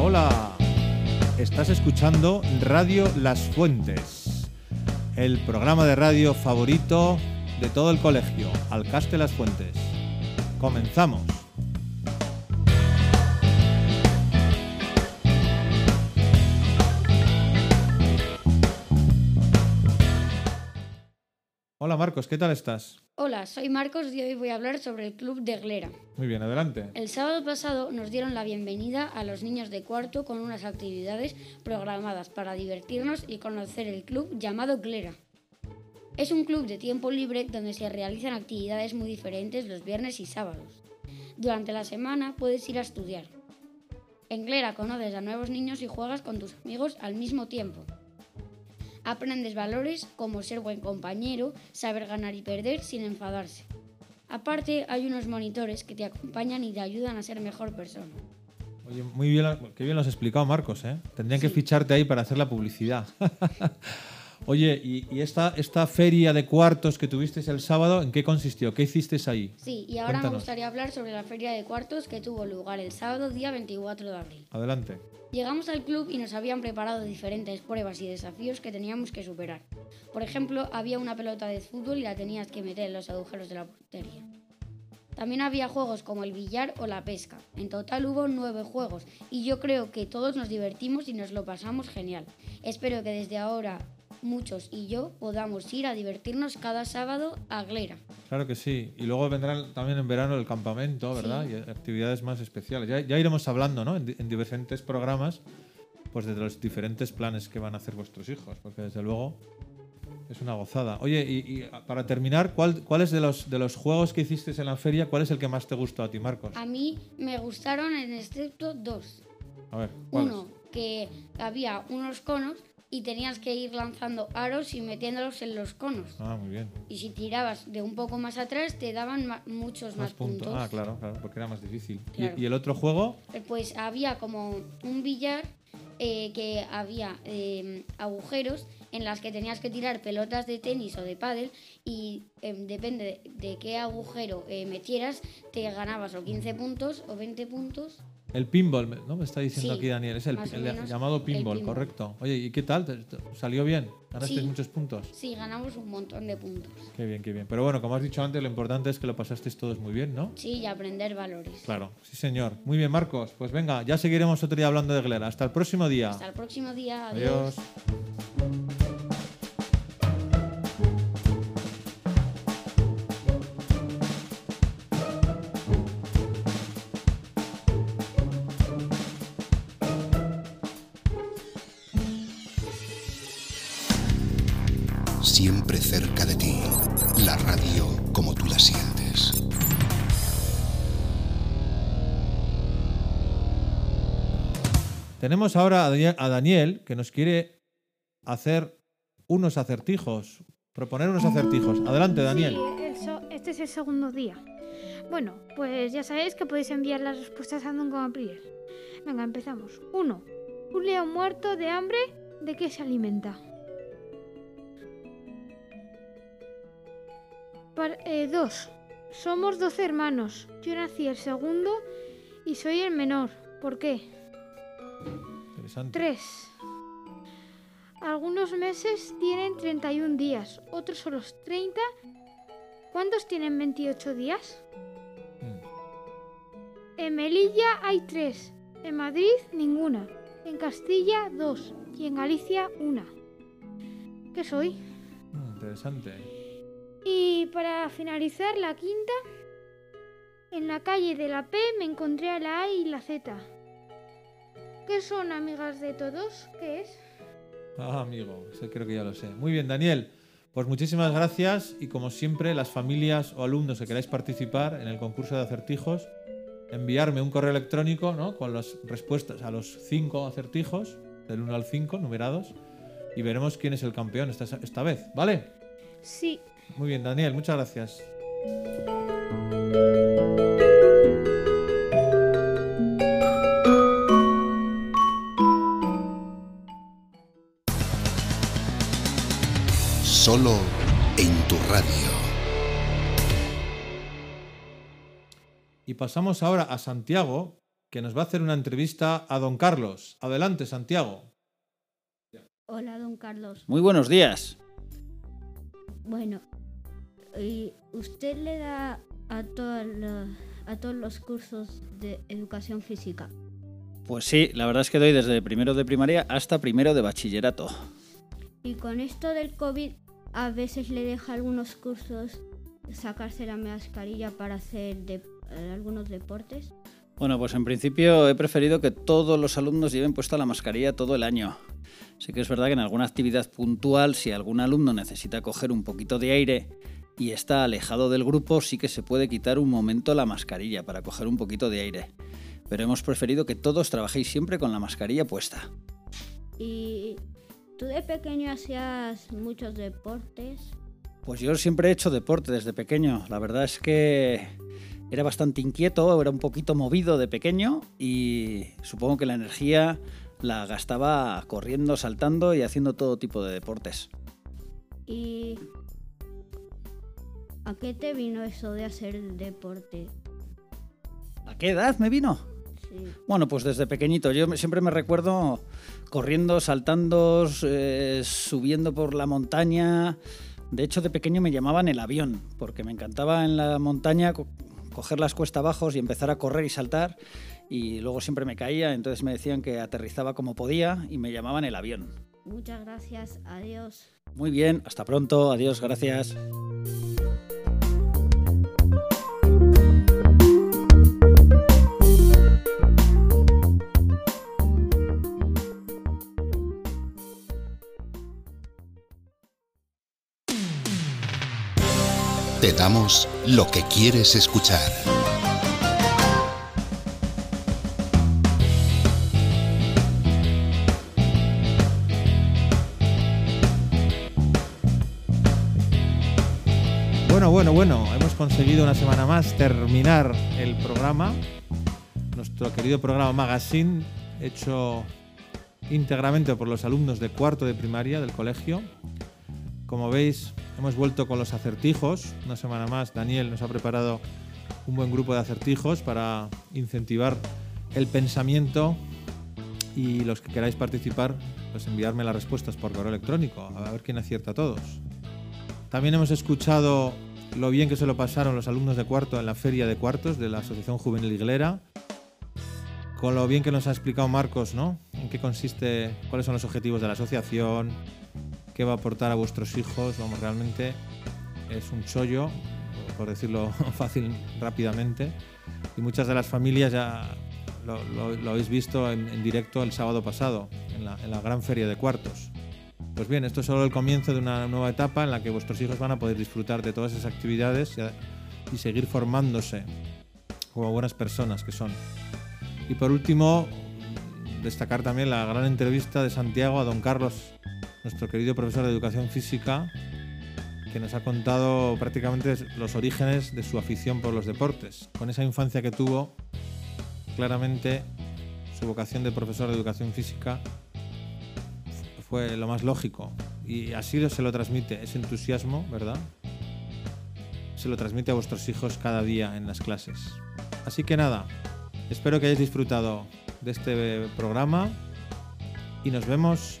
Hola. Estás escuchando Radio Las Fuentes, el programa de radio favorito de todo el colegio, Alcaste Las Fuentes. Comenzamos. Hola Marcos, ¿qué tal estás? Hola, soy Marcos y hoy voy a hablar sobre el Club de Glera. Muy bien, adelante. El sábado pasado nos dieron la bienvenida a los niños de cuarto con unas actividades programadas para divertirnos y conocer el club llamado Glera. Es un club de tiempo libre donde se realizan actividades muy diferentes los viernes y sábados. Durante la semana puedes ir a estudiar. En Glera conoces a nuevos niños y juegas con tus amigos al mismo tiempo. Aprendes valores como ser buen compañero, saber ganar y perder sin enfadarse. Aparte, hay unos monitores que te acompañan y te ayudan a ser mejor persona. Oye, muy bien, qué bien lo has explicado, Marcos, ¿eh? Tendrían que Sí. ficharte ahí para hacer la publicidad. Oye, ¿y, y esta, esta feria de cuartos que tuvisteis el sábado, en qué consistió? ¿Qué hicisteis ahí? Sí, y ahora me Cuéntanos. gustaría hablar sobre la feria de cuartos que tuvo lugar el sábado día 24 de abril. Adelante. Llegamos al club y nos habían preparado diferentes pruebas y desafíos que teníamos que superar. Por ejemplo, había una pelota de fútbol y la tenías que meter en los agujeros de la portería. También había juegos como el billar o la pesca. En total hubo nueve juegos y yo creo que todos nos divertimos y nos lo pasamos genial. Espero que desde ahora muchos y yo podamos ir a divertirnos cada sábado a Glera. Claro que sí. Y luego vendrán también en verano el campamento, ¿verdad? Sí. Y actividades más especiales. Ya, ya iremos hablando, ¿no? En, en diferentes programas, pues de los diferentes planes que van a hacer vuestros hijos, porque desde luego es una gozada. Oye, y, y para terminar, ¿cuál, cuál es de los, de los juegos que hicisteis en la feria, cuál es el que más te gustó a ti, Marcos? A mí me gustaron en excepto dos. A ver, ¿cuál es? Uno, que había unos conos y tenías que ir lanzando aros y metiéndolos en los conos. Ah, muy bien. Y si tirabas de un poco más atrás, te daban ma- muchos más, Más puntos. puntos. Ah, claro, claro, porque era más difícil. ¿Y- Claro. ¿Y, el otro juego? Eh, Pues había como un billar eh, que había eh, agujeros en las que tenías que tirar pelotas de tenis o de pádel y eh, depende de, de qué agujero eh, metieras, te ganabas o 15 puntos o 20 puntos. El pinball, ¿no? Me está diciendo Sí, aquí Daniel. Es el, el llamado el pinball, correcto. Oye, ¿y qué tal? ¿Te- te- ¿Salió bien? ¿Ganaste Sí. muchos puntos? Sí, ganamos un montón de puntos. Qué bien, qué bien. Pero bueno, como has dicho antes, lo importante es que lo pasasteis todos muy bien, ¿no? Sí, y aprender valores. Claro, sí señor. Muy bien, Marcos. Pues venga, ya seguiremos otro día hablando de Glera. Hasta el próximo día. Hasta el próximo día. Adiós. Siempre cerca de ti. La radio como tú la sientes. Tenemos ahora a Daniel, que nos quiere hacer unos acertijos, proponer unos acertijos. Adelante, Daniel. Sí, este es el segundo día. Bueno, pues ya sabéis que podéis enviar las respuestas a Don April. Venga, empezamos. 1. Un león muerto de hambre, ¿de qué se alimenta? 2. Somos 12 hermanos. Yo nací el segundo y soy el menor. ¿Por qué? Interesante. 3. Algunos meses tienen 31 días, otros son los 30. ¿Cuántos tienen 28 días? Mm. En Melilla hay 3, en Madrid ninguna, en Castilla 2 y en Galicia una. ¿Qué soy? Mm, interesante. Y para finalizar, la quinta. En la calle de la P me encontré a la A y la Z. ¿Qué son amigas de todos? ¿Qué es? Ah, amigo, eso creo que ya lo sé. Muy bien, Daniel. Pues muchísimas gracias y como siempre, las familias o alumnos que queráis participar en el concurso de acertijos, enviarme un correo electrónico ¿no? con las respuestas a los cinco acertijos, del 1 al 5, numerados, y veremos quién es el campeón esta, esta vez, ¿vale? Sí. Muy bien, Daniel, muchas gracias. Solo en tu radio. Y pasamos ahora a Santiago, que nos va a hacer una entrevista a don Carlos. Adelante, Santiago. Hola, don Carlos. Muy buenos días. Bueno, ¿y usted le da a, todos los cursos de educación física? Pues sí, la verdad es que doy desde primero de primaria hasta primero de bachillerato. Y con esto del COVID, a veces le deja algunos cursos sacarse la mascarilla para hacer de- eh, algunos deportes. Bueno, pues en principio he preferido que todos los alumnos lleven puesta la mascarilla todo el año. Sí que es verdad que en alguna actividad puntual, si algún alumno necesita coger un poquito de aire y está alejado del grupo, sí que se puede quitar un momento la mascarilla para coger un poquito de aire. Pero hemos preferido que todos trabajéis siempre con la mascarilla puesta. Y tú de pequeño hacías muchos deportes. Pues yo siempre he hecho deporte desde pequeño. La verdad es que era bastante inquieto, era un poquito movido de pequeño y supongo que la energía la gastaba corriendo, saltando y haciendo todo tipo de deportes. ¿Y a qué te vino eso de hacer deporte? ¿A qué edad me vino? Sí. Bueno, pues desde pequeñito. Yo siempre me recuerdo corriendo, saltando, eh, subiendo por la montaña. De hecho, de pequeño me llamaban el avión, porque me encantaba en la montaña co- coger las cuesta abajo y empezar a correr y saltar. Y luego siempre me caía, entonces me decían que aterrizaba como podía y me llamaban el avión. Muchas gracias. Adiós. Muy bien, hasta pronto, adiós, gracias. Te damos lo que quieres escuchar. Bueno, bueno, bueno, hemos conseguido una semana más terminar el programa, nuestro querido programa Magazine, hecho íntegramente por los alumnos de cuarto de primaria del colegio. Como veis, hemos vuelto con los acertijos. Una semana más, Daniel nos ha preparado un buen grupo de acertijos para incentivar el pensamiento y los que queráis participar, pues enviarme las respuestas por correo electrónico, a ver quién acierta a todos. También hemos escuchado lo bien que se lo pasaron los alumnos de cuarto en la feria de cuartos de la Asociación Juvenil Iglera, con lo bien que nos ha explicado Marcos, ¿no? En qué consiste, cuáles son los objetivos de la asociación, qué va a aportar a vuestros hijos. Vamos, realmente es un chollo, por decirlo fácil, rápidamente. Y muchas de las familias ya lo, lo- lo habéis visto en, en directo el sábado pasado, en la, en la gran feria de cuartos. Pues bien, esto es solo el comienzo de una nueva etapa en la que vuestros hijos van a poder disfrutar de todas esas actividades y, seguir formándose como buenas personas que son. Y por último, destacar también la gran entrevista de Santiago a don Carlos, nuestro querido profesor de educación física, que nos ha contado prácticamente los orígenes de su afición por los deportes. Con esa infancia que tuvo, claramente su vocación de profesor de educación física fue lo más lógico. Y así se lo transmite, ese entusiasmo, ¿verdad? Se lo transmite a vuestros hijos cada día en las clases. Así que nada, espero que hayáis disfrutado de este programa y nos vemos